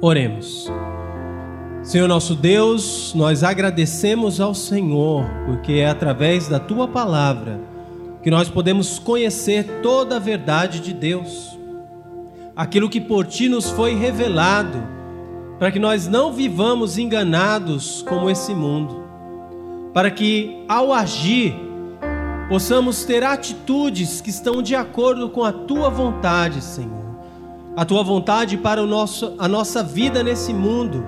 Oremos. Senhor nosso Deus, nós agradecemos ao Senhor, porque é através da tua palavra que nós podemos conhecer toda a verdade de Deus. Aquilo que por ti nos foi revelado, para que nós não vivamos enganados como esse mundo, para que ao agir possamos ter atitudes que estão de acordo com a tua vontade, Senhor a tua vontade para o nosso, a nossa vida nesse mundo,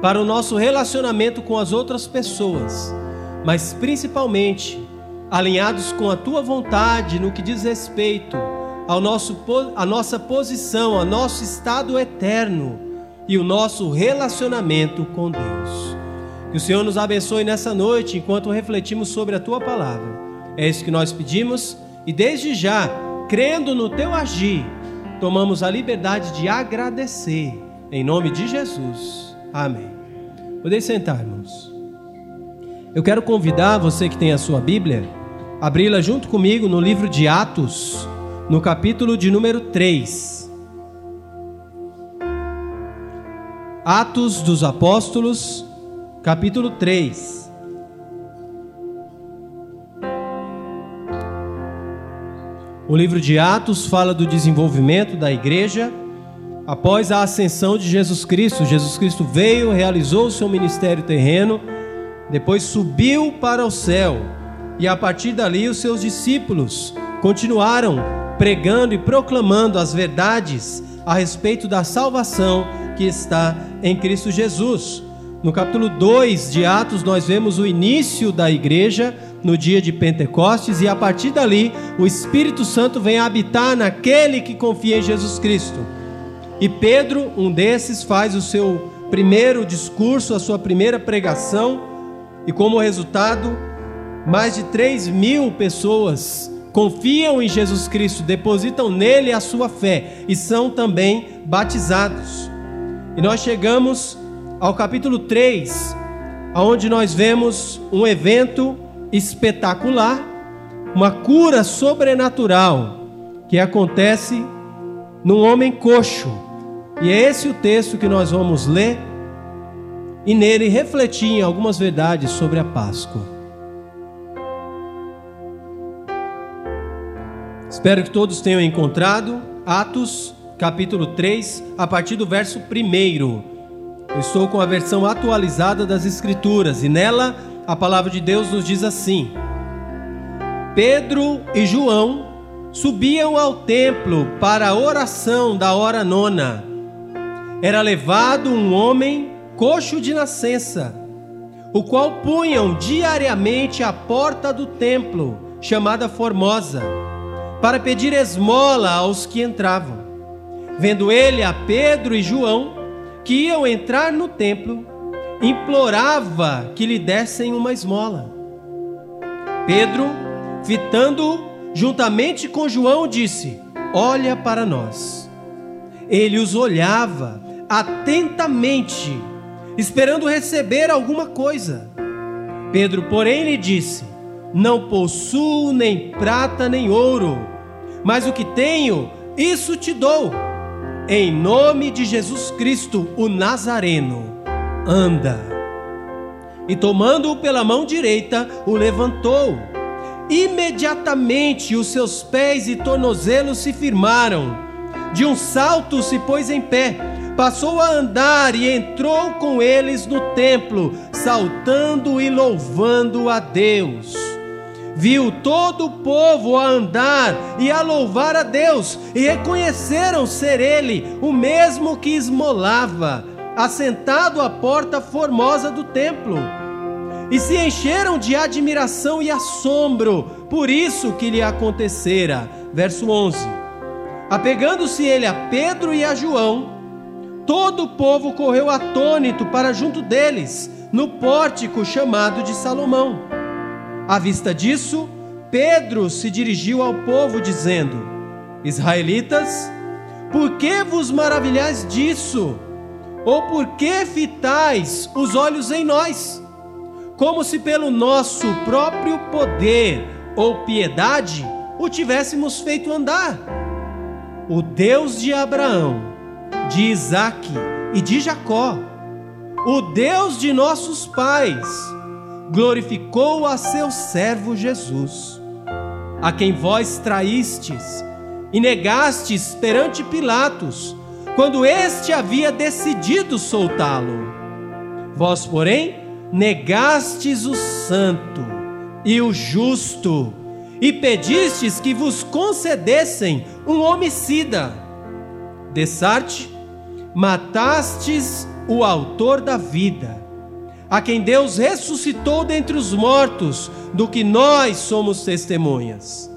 para o nosso relacionamento com as outras pessoas, mas principalmente alinhados com a tua vontade no que diz respeito ao nosso, a nossa posição, ao nosso estado eterno e o nosso relacionamento com Deus. Que o Senhor nos abençoe nessa noite enquanto refletimos sobre a tua palavra. É isso que nós pedimos e desde já, crendo no teu agir, tomamos a liberdade de agradecer. Em nome de Jesus. Amém. Podem sentar, irmãos. Eu quero convidar você que tem a sua Bíblia, abri-la junto comigo no livro de Atos, no capítulo de número 3. Atos dos Apóstolos, capítulo 3. O livro de Atos fala do desenvolvimento da igreja após a ascensão de Jesus Cristo. Jesus Cristo veio, realizou o seu ministério terreno, depois subiu para o céu e a partir dali os seus discípulos continuaram pregando e proclamando as verdades a respeito da salvação que está em Cristo Jesus. No capítulo 2 de Atos, nós vemos o início da igreja no dia de Pentecostes, e a partir dali o Espírito Santo vem habitar naquele que confia em Jesus Cristo. E Pedro, um desses, faz o seu primeiro discurso, a sua primeira pregação, e como resultado, mais de 3 mil pessoas confiam em Jesus Cristo, depositam nele a sua fé e são também batizados. E nós chegamos ao capítulo 3, onde nós vemos um evento espetacular, uma cura sobrenatural que acontece num homem coxo. E é esse o texto que nós vamos ler e nele refletir em algumas verdades sobre a Páscoa. Espero que todos tenham encontrado Atos, capítulo 3, a partir do verso 1. Eu estou com a versão atualizada das Escrituras e nela a palavra de Deus nos diz assim: Pedro e João subiam ao templo para a oração da hora nona. Era levado um homem coxo de nascença, o qual punham diariamente à porta do templo, chamada Formosa, para pedir esmola aos que entravam. Vendo ele a Pedro e João, que iam entrar no templo, implorava que lhe dessem uma esmola. Pedro, fitando juntamente com João, disse: Olha para nós. Ele os olhava atentamente, esperando receber alguma coisa. Pedro, porém, lhe disse: Não possuo nem prata nem ouro, mas o que tenho, isso te dou. Em nome de Jesus Cristo, o Nazareno anda. E tomando-o pela mão direita, o levantou. Imediatamente os seus pés e tornozelos se firmaram. De um salto se pôs em pé, passou a andar e entrou com eles no templo, saltando e louvando a Deus. Viu todo o povo a andar e a louvar a Deus, e reconheceram ser ele o mesmo que esmolava assentado à porta formosa do templo. E se encheram de admiração e assombro por isso que lhe acontecera. Verso 11: Apegando-se ele a Pedro e a João, todo o povo correu atônito para junto deles, no pórtico chamado de Salomão. À vista disso, Pedro se dirigiu ao povo, dizendo: Israelitas, por que vos maravilhais disso? Ou por que fitais os olhos em nós, como se pelo nosso próprio poder ou piedade o tivéssemos feito andar? O Deus de Abraão, de Isaque e de Jacó, o Deus de nossos pais, glorificou a seu servo Jesus, a quem vós traístes e negastes perante Pilatos, quando este havia decidido soltá-lo. Vós, porém, negastes o santo e o justo, e pedistes que vos concedessem um homicida. Dessarte, matastes o autor da vida, a quem Deus ressuscitou dentre os mortos, do que nós somos testemunhas.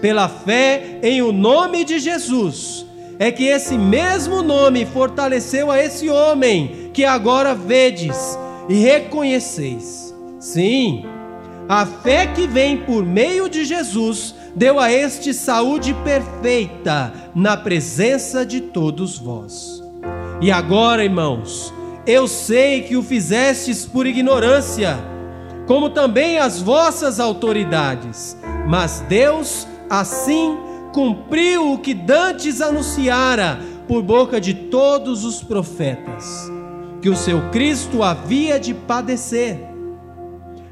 Pela fé em o nome de Jesus, é que esse mesmo nome fortaleceu a esse homem que agora vedes e reconheceis. Sim, a fé que vem por meio de Jesus deu a este saúde perfeita na presença de todos vós. E agora, irmãos, eu sei que o fizestes por ignorância, como também as vossas autoridades, mas Deus assim cumpriu o que dantes anunciara por boca de todos os profetas, que o seu Cristo havia de padecer.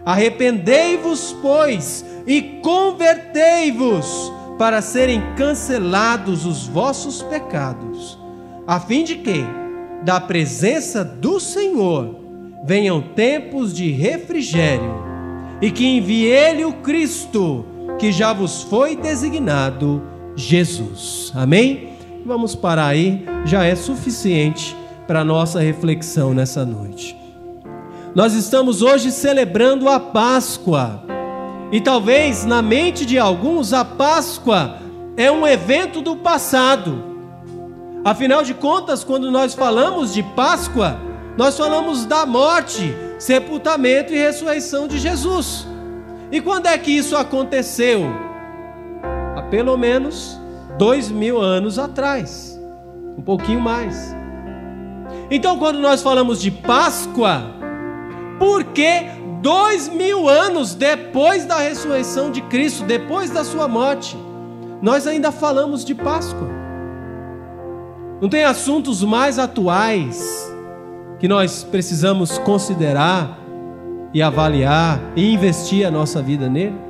Arrependei-vos, pois, e convertei-vos, para serem cancelados os vossos pecados, a fim de que, da presença do Senhor, venham tempos de refrigério, e que envie Ele o Cristo, que já vos foi designado Jesus. Amém? Vamos parar aí, já é suficiente para nossa reflexão nessa noite. Nós estamos hoje celebrando a Páscoa. E talvez na mente de alguns a Páscoa é um evento do passado. Afinal de contas, quando nós falamos de Páscoa, nós falamos da morte, sepultamento e ressurreição de Jesus. E quando é que isso aconteceu? Pelo menos dois mil anos atrás, um pouquinho mais. Então, quando nós falamos de Páscoa, porque dois mil anos depois da ressurreição de Cristo, depois da sua morte, nós ainda falamos de Páscoa. Não tem assuntos mais atuais que nós precisamos considerar e avaliar e investir a nossa vida nele?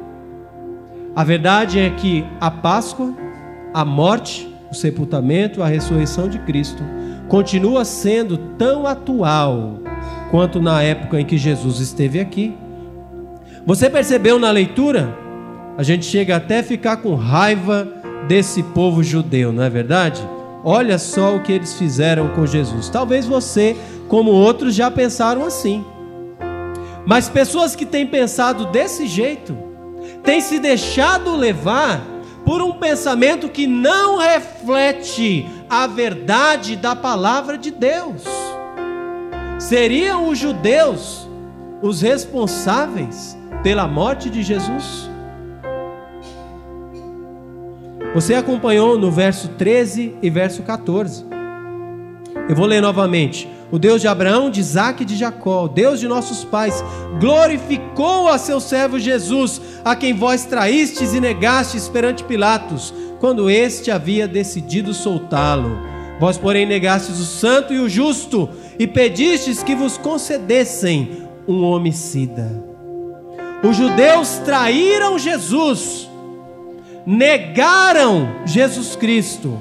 A verdade é que a Páscoa, a morte, o sepultamento, a ressurreição de Cristo continua sendo tão atual quanto na época em que Jesus esteve aqui. Você percebeu na leitura? A gente chega até a ficar com raiva desse povo judeu, não é verdade? Olha só o que eles fizeram com Jesus. Talvez você, como outros, já pensaram assim. Mas pessoas que têm pensado desse jeito, têm se deixado levar por um pensamento que não reflete a verdade da palavra de Deus. Seriam os judeus os responsáveis pela morte de Jesus? Você acompanhou no verso 13 e verso 14. Eu vou ler novamente. O Deus de Abraão, de Isaac e de Jacó, Deus de nossos pais, glorificou a seu servo Jesus, a quem vós traístes e negastes perante Pilatos, quando este havia decidido soltá-lo. Vós, porém, negastes o santo e o justo, e pedistes que vos concedessem um homicida. Os judeus traíram Jesus, negaram Jesus Cristo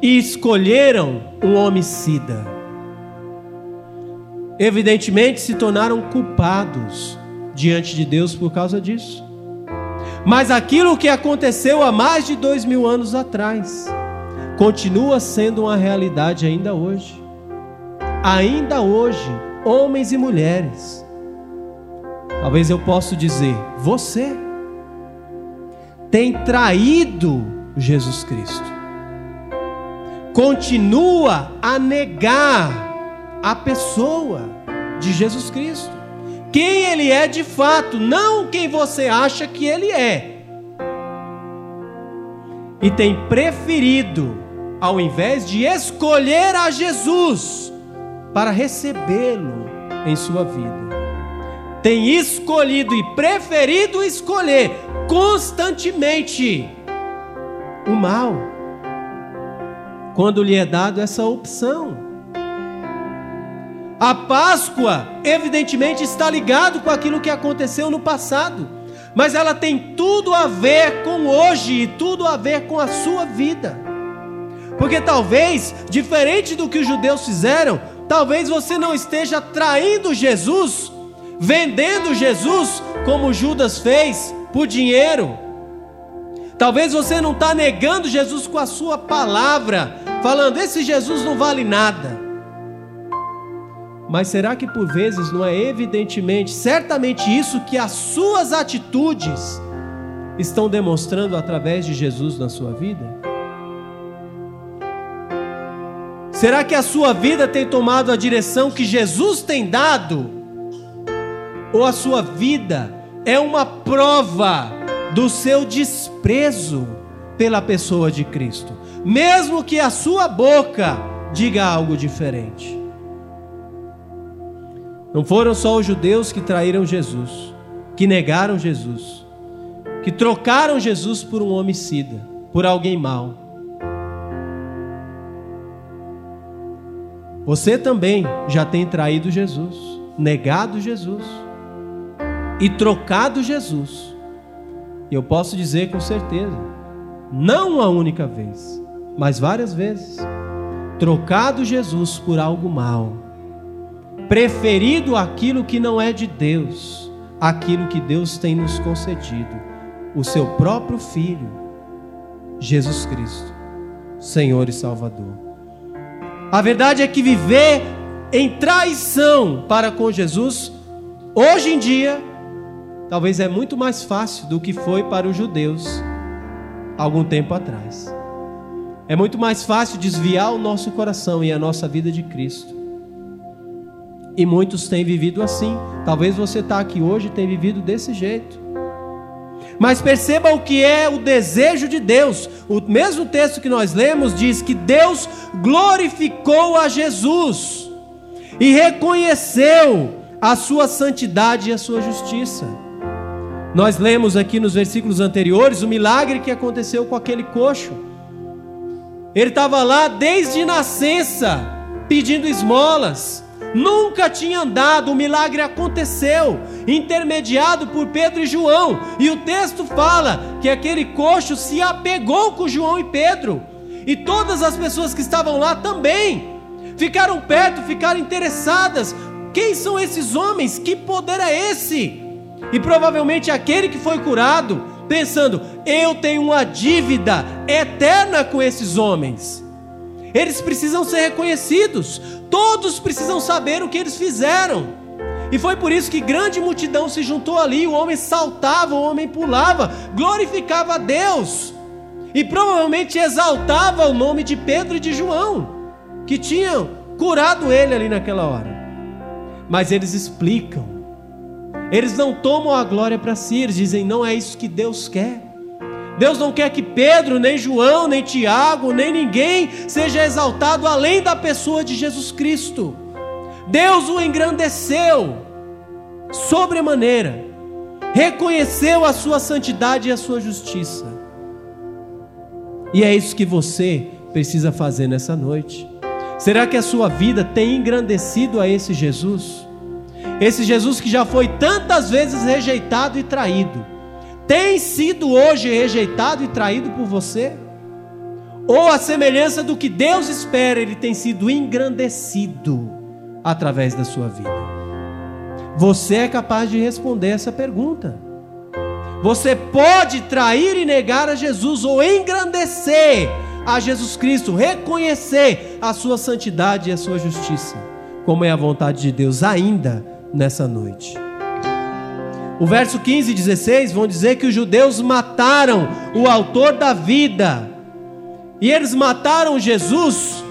e escolheram um homicida. Evidentemente se tornaram culpados diante de Deus por causa disso. Mas aquilo que aconteceu há mais de dois mil anos atrás continua sendo uma realidade ainda hoje ainda hoje, homens e mulheres, talvez eu possa dizer, você tem traído Jesus Cristo, continua a negar a pessoa de Jesus Cristo, quem Ele é de fato, não quem você acha que Ele é, e tem preferido, ao invés de escolher a Jesus, para recebê-lo em sua vida. Tem escolhido e preferido escolher constantemente o mal, quando lhe é dado essa opção. A Páscoa, evidentemente, está ligado com aquilo que aconteceu no passado, mas ela tem tudo a ver com hoje e tudo a ver com a sua vida. Porque talvez, diferente do que os judeus fizeram, talvez você não esteja traindo Jesus, vendendo Jesus, como Judas fez, por dinheiro. Talvez você não está negando Jesus com a sua palavra, falando: esse Jesus não vale nada. Mas será que por vezes não é evidentemente, certamente isso que as suas atitudes estão demonstrando através de Jesus na sua vida? Será que a sua vida tem tomado a direção que Jesus tem dado? Ou a sua vida é uma prova do seu desprezo pela pessoa de Cristo, mesmo que a sua boca diga algo diferente? Não foram só os judeus que traíram Jesus, que negaram Jesus, que trocaram Jesus por um homicida, por alguém mau. Você também já tem traído Jesus, negado Jesus e trocado Jesus. Eu posso dizer com certeza, não uma única vez, mas várias vezes, trocado Jesus por algo mau preferido aquilo que não é de Deus, aquilo que Deus tem nos concedido, o seu próprio Filho, Jesus Cristo, Senhor e Salvador. A verdade é que viver em traição para com Jesus, hoje em dia, talvez é muito mais fácil do que foi para os judeus algum tempo atrás. É muito mais fácil desviar o nosso coração e a nossa vida de Cristo e muitos têm vivido assim. Talvez você está aqui hoje e tenha vivido desse jeito. Mas perceba o que é o desejo de Deus. O mesmo texto que nós lemos diz que Deus glorificou a Jesus e reconheceu a sua santidade e a sua justiça. Nós lemos aqui nos versículos anteriores o milagre que aconteceu com aquele coxo. Ele estava lá desde nascença, pedindo esmolas nunca tinha andado, o milagre aconteceu, intermediado por Pedro e João, e o texto fala que aquele coxo se apegou com João e Pedro, e todas as pessoas que estavam lá também ficaram perto, ficaram interessadas. Quem são esses homens? Que poder é esse? E provavelmente aquele que foi curado, pensando: eu tenho uma dívida eterna com esses homens. Eles precisam ser reconhecidos. Todos precisam saber o que eles fizeram. E foi por isso que grande multidão se juntou ali. O homem saltava, o homem pulava, glorificava a Deus. E provavelmente exaltava o nome de Pedro e de João, que tinham curado ele ali naquela hora. Mas eles explicam. Eles não tomam a glória para si, eles dizem: não é isso que Deus quer. Deus não quer que Pedro, nem João, nem Tiago, nem ninguém seja exaltado além da pessoa de Jesus Cristo. Deus o engrandeceu sobremaneira, reconheceu a sua santidade e a sua justiça. E é isso que você precisa fazer nessa noite. Será que a sua vida tem engrandecido a esse Jesus? Esse Jesus que já foi tantas vezes rejeitado e traído tem sido hoje rejeitado e traído por você? Ou a semelhança do que Deus espera, ele tem sido engrandecido através da sua vida? Você é capaz de responder essa pergunta. Você pode trair e negar a Jesus ou engrandecer a Jesus Cristo, reconhecer a sua santidade e a sua justiça, como é a vontade de Deus ainda nessa noite. O verso 15 e 16 vão dizer que os judeus mataram o autor da vida. E eles mataram Jesus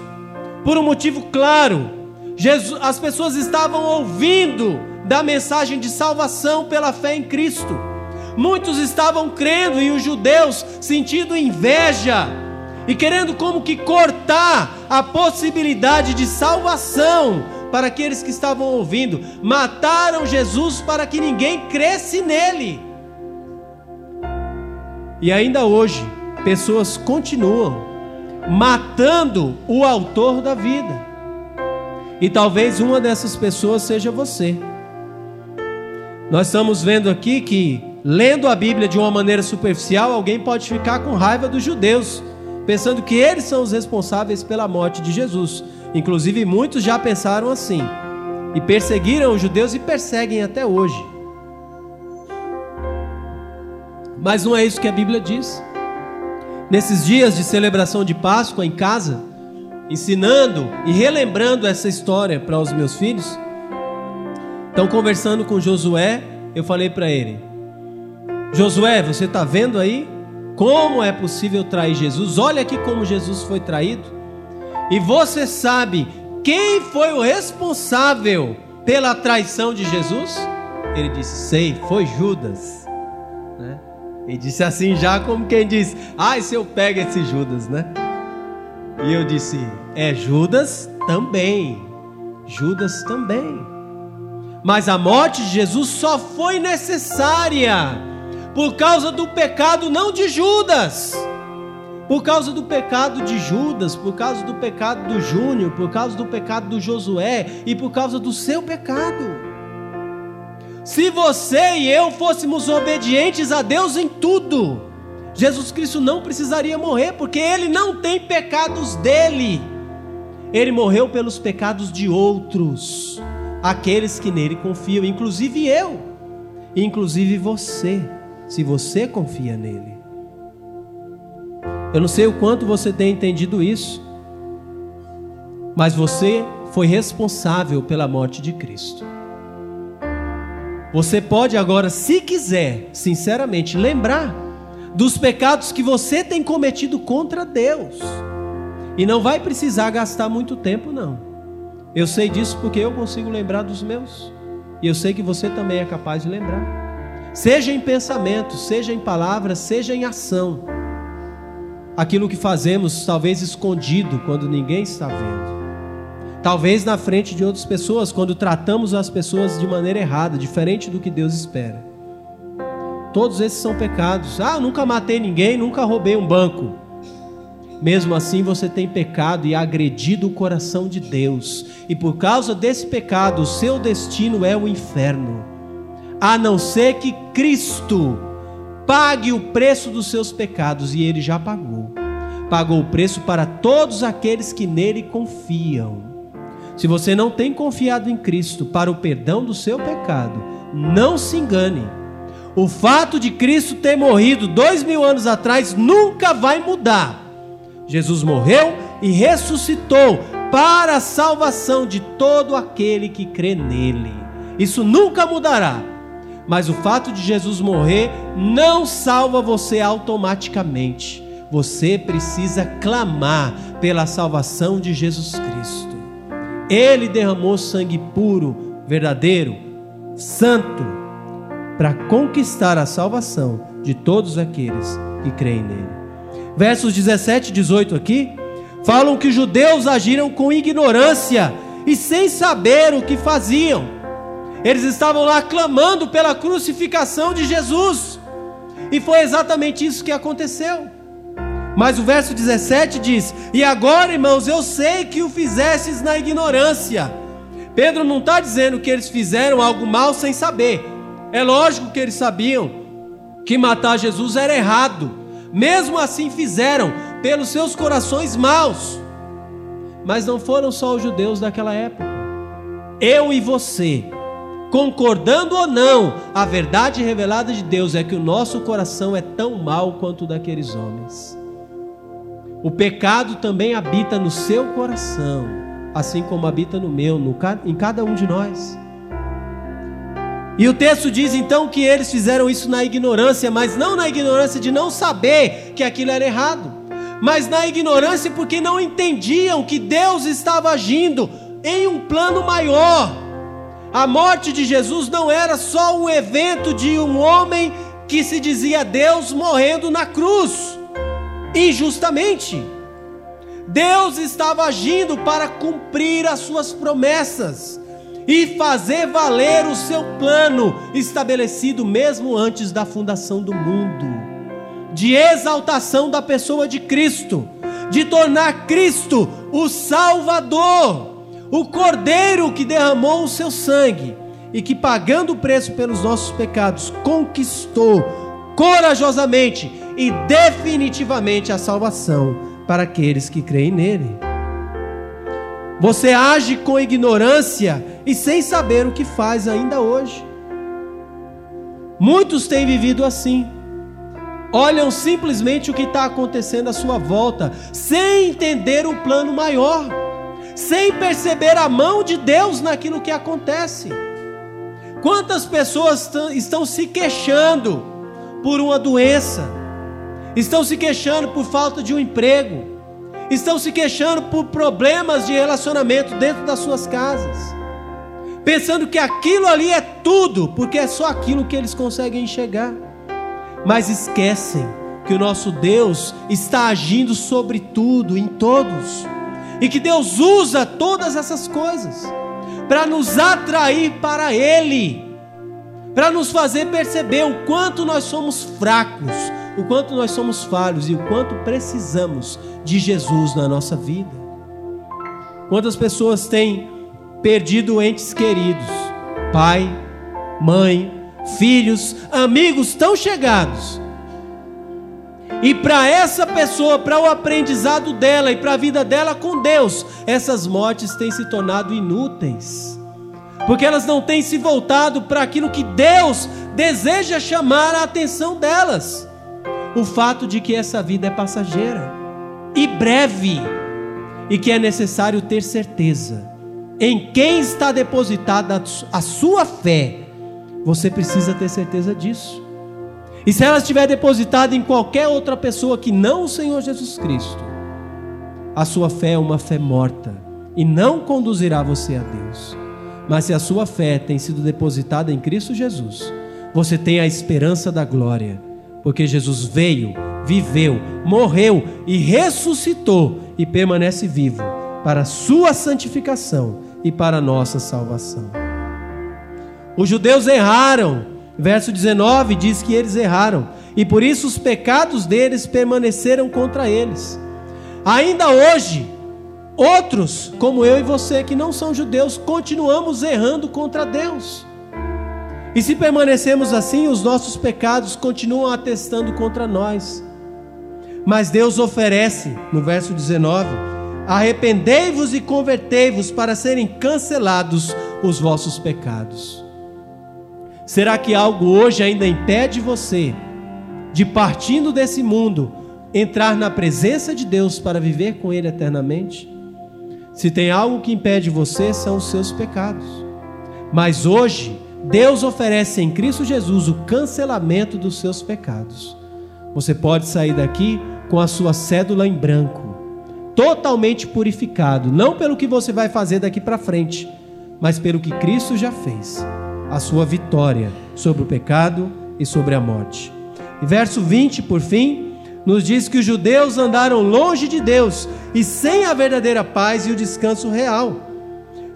por um motivo claro. Jesus, as pessoas estavam ouvindo da mensagem de salvação pela fé em Cristo. Muitos estavam crendo e os judeus sentindo inveja e querendo como que cortar a possibilidade de salvação para aqueles que estavam ouvindo, mataram Jesus para que ninguém cresce nele. E ainda hoje, pessoas continuam matando o autor da vida. E talvez uma dessas pessoas seja você. Nós estamos vendo aqui que, lendo a Bíblia de uma maneira superficial, alguém pode ficar com raiva dos judeus, pensando que eles são os responsáveis pela morte de Jesus. Inclusive, muitos já pensaram assim e perseguiram os judeus e perseguem até hoje. Mas não é isso que a Bíblia diz. Nesses dias de celebração de Páscoa em casa, ensinando e relembrando essa história para os meus filhos, então conversando com Josué, eu falei para ele: Josué, você está vendo aí como é possível trair Jesus? Olha aqui como Jesus foi traído. E você sabe quem foi o responsável pela traição de Jesus? Ele disse: Sei, foi Judas. Né? E disse assim, já como quem diz: Ai, se eu pego esse Judas, né? E eu disse: É Judas também. Judas também. Mas a morte de Jesus só foi necessária por causa do pecado não de Judas por causa do pecado de Judas, por causa do pecado do Júnior, por causa do pecado do Josué e por causa do seu pecado. Se você e eu fôssemos obedientes a Deus em tudo, Jesus Cristo não precisaria morrer, porque ele não tem pecados dele. Ele morreu pelos pecados de outros, aqueles que nele confiam, inclusive eu, inclusive você, se você confia nele. Eu não sei o quanto você tem entendido isso, mas você foi responsável pela morte de Cristo. Você pode agora, se quiser, sinceramente, lembrar dos pecados que você tem cometido contra Deus. E não vai precisar gastar muito tempo, não. Eu sei disso porque eu consigo lembrar dos meus. E eu sei que você também é capaz de lembrar. Seja em pensamento, seja em palavras, seja em ação aquilo que fazemos, talvez escondido, quando ninguém está vendo. Talvez na frente de outras pessoas, quando tratamos as pessoas de maneira errada, diferente do que Deus espera. Todos esses são pecados. Ah, nunca matei ninguém, nunca roubei um banco. Mesmo assim, você tem pecado e agredido o coração de Deus. E por causa desse pecado, o seu destino é o inferno. A não ser que Cristo pague o preço dos seus pecados, e ele já pagou. Pagou o preço para todos aqueles que nele confiam. Se você não tem confiado em Cristo para o perdão do seu pecado, não se engane. O fato de Cristo ter morrido dois mil anos atrás nunca vai mudar. Jesus morreu e ressuscitou para a salvação de todo aquele que crê nele. Isso nunca mudará. Mas o fato de Jesus morrer não salva você automaticamente. Você precisa clamar pela salvação de Jesus Cristo. Ele derramou sangue puro, verdadeiro, santo, para conquistar a salvação de todos aqueles que creem nele. Versos 17 e 18 aqui falam que os judeus agiram com ignorância e sem saber o que faziam. Eles estavam lá clamando pela crucificação de Jesus. E foi exatamente isso que aconteceu. Mas o verso 17 diz: E agora, irmãos, eu sei que o fizestes na ignorância. Pedro não está dizendo que eles fizeram algo mal sem saber. É lógico que eles sabiam que matar Jesus era errado. Mesmo assim fizeram, pelos seus corações maus. Mas não foram só os judeus daquela época. Eu e você concordando ou não, a verdade revelada de Deus é que o nosso coração é tão mau quanto o daqueles homens. O pecado também habita no seu coração, assim como habita no meu, no, em cada um de nós. E o texto diz então que eles fizeram isso na ignorância, mas não na ignorância de não saber que aquilo era errado, mas na ignorância porque não entendiam que Deus estava agindo em um plano maior a morte de Jesus não era só um evento de um homem que se dizia Deus morrendo na cruz, injustamente. Deus estava agindo para cumprir as suas promessas e fazer valer o seu plano estabelecido mesmo antes da fundação do mundo, de exaltação da pessoa de Cristo, de tornar Cristo o Salvador o Cordeiro que derramou o seu sangue e que, pagando o preço pelos nossos pecados, conquistou corajosamente e definitivamente a salvação para aqueles que creem nele. Você age com ignorância e sem saber o que faz ainda hoje. Muitos têm vivido assim. Olham simplesmente o que está acontecendo à sua volta, sem entender o plano maior, sem perceber a mão de Deus naquilo que acontece. Quantas pessoas estão se queixando por uma doença, estão se queixando por falta de um emprego, estão se queixando por problemas de relacionamento dentro das suas casas, pensando que aquilo ali é tudo, porque é só aquilo que eles conseguem enxergar, mas esquecem que o nosso Deus está agindo sobre tudo, em todos, e que Deus usa todas essas coisas para nos atrair para Ele, para nos fazer perceber o quanto nós somos fracos, o quanto nós somos falhos e o quanto precisamos de Jesus na nossa vida. Quantas pessoas têm perdido entes queridos, pai, mãe, filhos, amigos tão chegados. E para essa pessoa, para o aprendizado dela e para a vida dela com Deus, essas mortes têm se tornado inúteis porque elas não têm se voltado para aquilo que Deus deseja chamar a atenção delas. O fato de que essa vida é passageira e breve, e que é necessário ter certeza em quem está depositada a sua fé. Você precisa ter certeza disso. E se ela estiver depositada em qualquer outra pessoa que não o Senhor Jesus Cristo, a sua fé é uma fé morta e não conduzirá você a Deus. Mas se a sua fé tem sido depositada em Cristo Jesus, você tem a esperança da glória, porque Jesus veio, viveu, morreu e ressuscitou e permanece vivo para a sua santificação e para a nossa salvação. Os judeus erraram, verso 19 diz que eles erraram, e por isso os pecados deles permaneceram contra eles. Ainda hoje, Outros, como eu e você, que não são judeus, continuamos errando contra Deus. E se permanecemos assim, os nossos pecados continuam atestando contra nós. Mas Deus oferece, no verso 19: Arrependei-vos e convertei-vos para serem cancelados os vossos pecados. Será que algo hoje ainda impede você de, partindo desse mundo, entrar na presença de Deus para viver com Ele eternamente? Se tem algo que impede você, são os seus pecados. Mas hoje, Deus oferece em Cristo Jesus o cancelamento dos seus pecados. Você pode sair daqui com a sua cédula em branco, totalmente purificado, não pelo que você vai fazer daqui para frente, mas pelo que Cristo já fez, a sua vitória sobre o pecado e sobre a morte. E verso 20, por fim, nos diz que os judeus andaram longe de Deus e sem a verdadeira paz e o descanso real.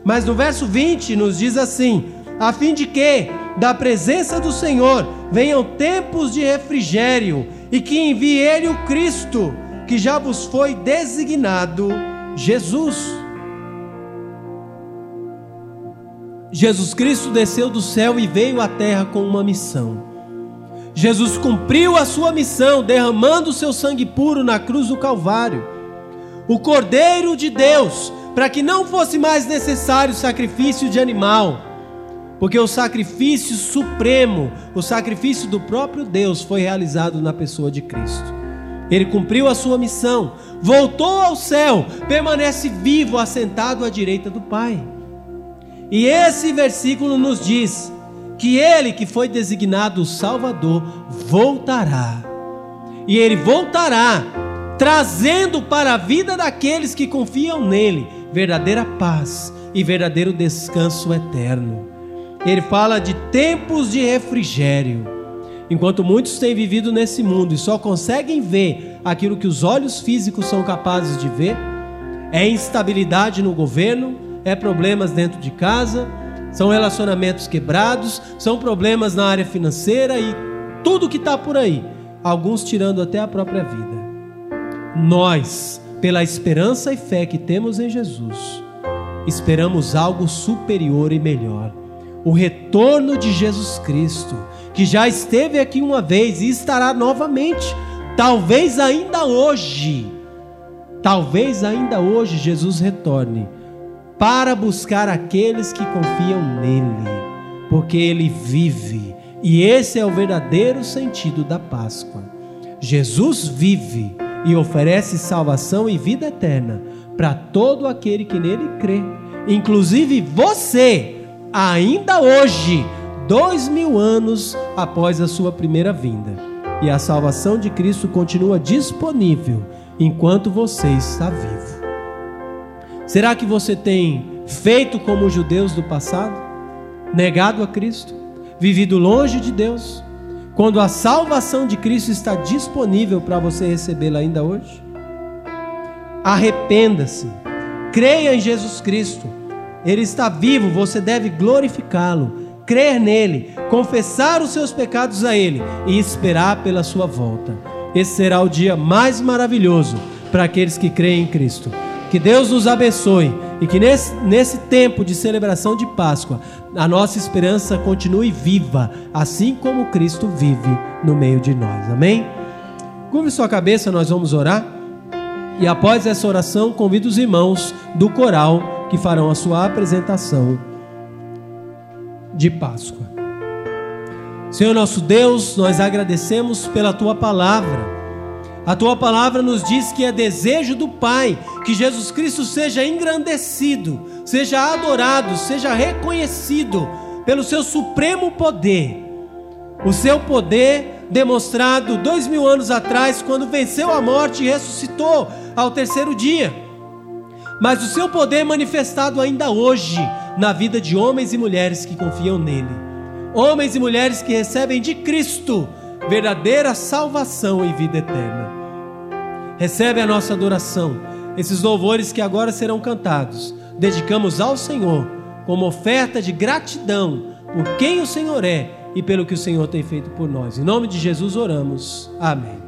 Mas no verso 20 nos diz assim: a fim de que da presença do Senhor venham tempos de refrigério e que envie ele o Cristo, que já vos foi designado Jesus. Jesus Cristo desceu do céu e veio à terra com uma missão Jesus cumpriu a sua missão, derramando o seu sangue puro na cruz do Calvário. O Cordeiro de Deus, para que não fosse mais necessário sacrifício de animal, porque o sacrifício supremo, o sacrifício do próprio Deus, foi realizado na pessoa de Cristo. Ele cumpriu a sua missão, voltou ao céu, permanece vivo, assentado à direita do Pai. E esse versículo nos diz que ele que foi designado Salvador voltará. E ele voltará trazendo para a vida daqueles que confiam nele verdadeira paz e verdadeiro descanso eterno. Ele fala de tempos de refrigério. Enquanto muitos têm vivido nesse mundo e só conseguem ver aquilo que os olhos físicos são capazes de ver, é instabilidade no governo, é problemas dentro de casa, são relacionamentos quebrados, são problemas na área financeira e tudo que está por aí. Alguns tirando até a própria vida. Nós, pela esperança e fé que temos em Jesus, esperamos algo superior e melhor. O retorno de Jesus Cristo, que já esteve aqui uma vez e estará novamente, talvez ainda hoje. Talvez ainda hoje Jesus retorne para buscar aqueles que confiam nele, porque ele vive, e esse é o verdadeiro sentido da Páscoa. Jesus vive e oferece salvação e vida eterna para todo aquele que nele crê, inclusive você, ainda hoje, dois mil anos após a sua primeira vinda. E a salvação de Cristo continua disponível enquanto você está vivo. Será que você tem feito como os judeus do passado? Negado a Cristo? Vivido longe de Deus? Quando a salvação de Cristo está disponível para você recebê-la ainda hoje? Arrependa-se, creia em Jesus Cristo, Ele está vivo, você deve glorificá-lo, crer nele, confessar os seus pecados a Ele e esperar pela sua volta. Esse será o dia mais maravilhoso para aqueles que creem em Cristo. Que Deus nos abençoe e que nesse, nesse tempo de celebração de Páscoa, a nossa esperança continue viva, assim como Cristo vive no meio de nós. Amém? Curve sua cabeça, nós vamos orar. E após essa oração, convido os irmãos do coral que farão a sua apresentação de Páscoa. Senhor nosso Deus, nós agradecemos pela tua palavra. A tua palavra nos diz que é desejo do Pai que Jesus Cristo seja engrandecido, seja adorado, seja reconhecido pelo seu supremo poder. O seu poder demonstrado dois mil anos atrás, quando venceu a morte e ressuscitou ao terceiro dia. Mas o seu poder manifestado ainda hoje na vida de homens e mulheres que confiam nele. Homens e mulheres que recebem de Cristo verdadeira salvação e vida eterna. Recebe a nossa adoração, esses louvores que agora serão cantados, dedicamos ao Senhor como oferta de gratidão por quem o Senhor é e pelo que o Senhor tem feito por nós. Em nome de Jesus oramos. Amém.